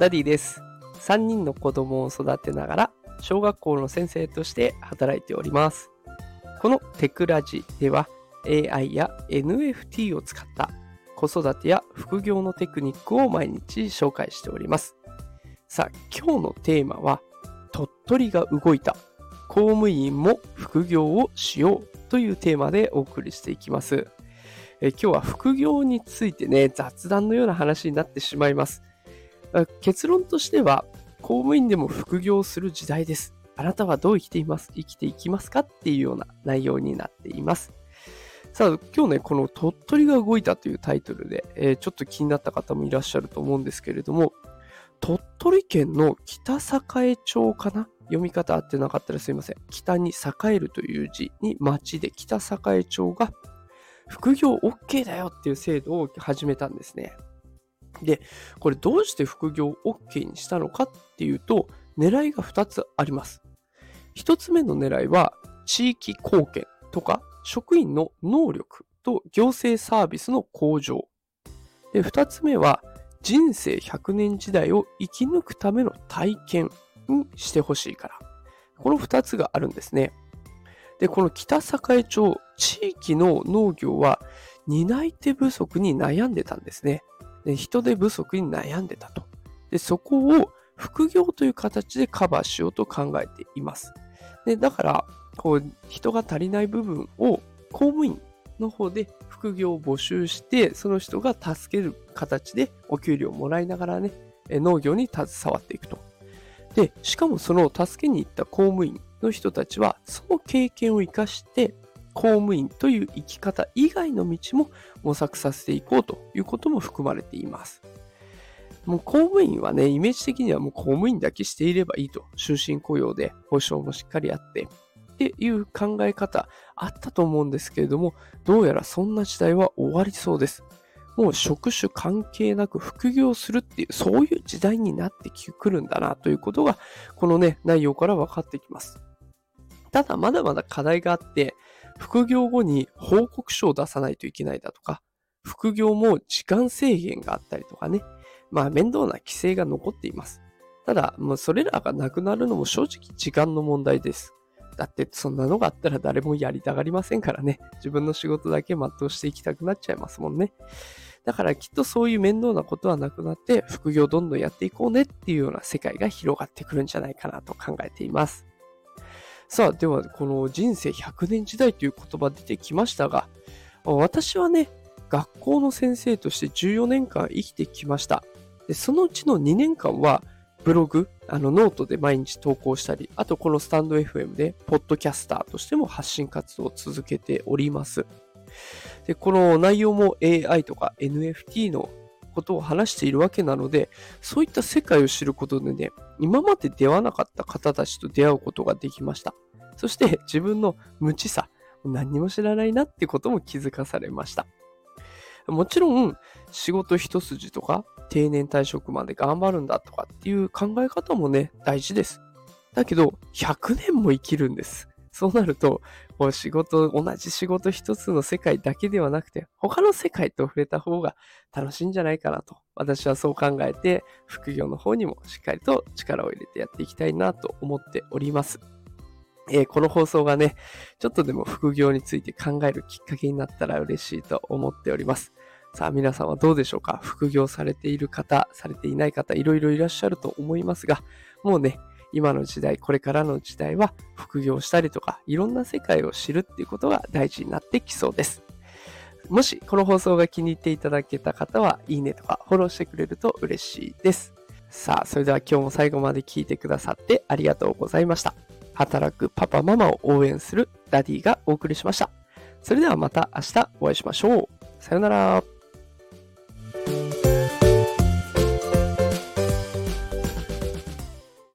ダディです。3人の子供を育てながら、小学校の先生として働いております。このテクラジでは、AI や NFT を使った子育てや副業のテクニックを毎日紹介しております。さあ、今日のテーマは、鳥取が動いた。公務員も副業をしようというテーマでお送りしていきます。え今日は副業についてね、雑談のような話になってしまいます。結論としては、公務員でも副業する時代です。あなたはどう生きています？生きていきますか？っていうような内容になっています。さあ、今日ね、この鳥取が動いたというタイトルで、えー、ちょっと気になった方もいらっしゃると思うんですけれども、鳥取県の北栄町かな？読み方合ってなかったらすいません。北に栄えるという字に町で北栄町が副業 OK だよっていう制度を始めたんですね。で、これどうして副業を OK にしたのかっていうと、狙いが2つあります。1つ目の狙いは、地域貢献とか職員の能力と行政サービスの向上。で、2つ目は、人生100年時代を生き抜くための体験にしてほしいから。この2つがあるんですね。で、この北栄町、地域の農業は担い手不足に悩んでたんですね。で人手不足に悩んでたと。で、そこを副業という形でカバーしようと考えています。で、だから、こう、人が足りない部分を公務員の方で副業を募集して、その人が助ける形でお給料をもらいながらね、農業に携わっていくと。で、しかもその助けに行った公務員の人たちは、その経験を生かして、公務員という生き方以外の道も模索させていこうということも含まれています。もう公務員はね、イメージ的にはもう公務員だけしていればいいと。終身雇用で保証もしっかりあって。っていう考え方あったと思うんですけれども、どうやらそんな時代は終わりそうです。もう職種関係なく副業するっていう、そういう時代になってくるんだなということが、このね、内容から分かってきます。ただ、まだまだ課題があって、副業後に報告書を出さないといけないだとか、副業も時間制限があったりとかね、まあ面倒な規制が残っています。ただ、もうそれらがなくなるのも正直時間の問題です。だってそんなのがあったら誰もやりたがりませんからね。自分の仕事だけ全うしていきたくなっちゃいますもんね。だからきっとそういう面倒なことはなくなって、副業どんどんやっていこうねっていうような世界が広がってくるんじゃないかなと考えています。さあ、では、この人生100年時代という言葉出てきましたが、私はね、学校の先生として14年間生きてきました。でそのうちの2年間は、ブログ、あのノートで毎日投稿したり、あとこのスタンド FM で、ポッドキャスターとしても発信活動を続けております。で、この内容も AI とか NFT のことを話しているわけなので、そういった世界を知ることでね、今まで出会わなかった方たちと出会うことができました。そして自分の無知さ、何も知らないなってことも気づかされました。もちろん、仕事一筋とか、定年退職まで頑張るんだとかっていう考え方もね、大事です。だけど、100年も生きるんです。そうなると、こう仕事、同じ仕事一つの世界だけではなくて、他の世界と触れた方が楽しいんじゃないかなと、私はそう考えて、副業の方にもしっかりと力を入れてやっていきたいなと思っております。えー、この放送がね、ちょっとでも副業について考えるきっかけになったら嬉しいと思っております。さあ、皆さんはどうでしょうか？副業されている方、されていない方、いろいろいらっしゃると思いますが、もうね、今の時代、これからの時代は副業したりとか、いろんな世界を知るっていうことが大事になってきそうです。もしこの放送が気に入っていただけた方は、いいねとかフォローしてくれると嬉しいです。さあ、それでは今日も最後まで聞いてくださってありがとうございました。働くパパママを応援するダディがお送りしました。それではまた明日お会いしましょう。さよなら。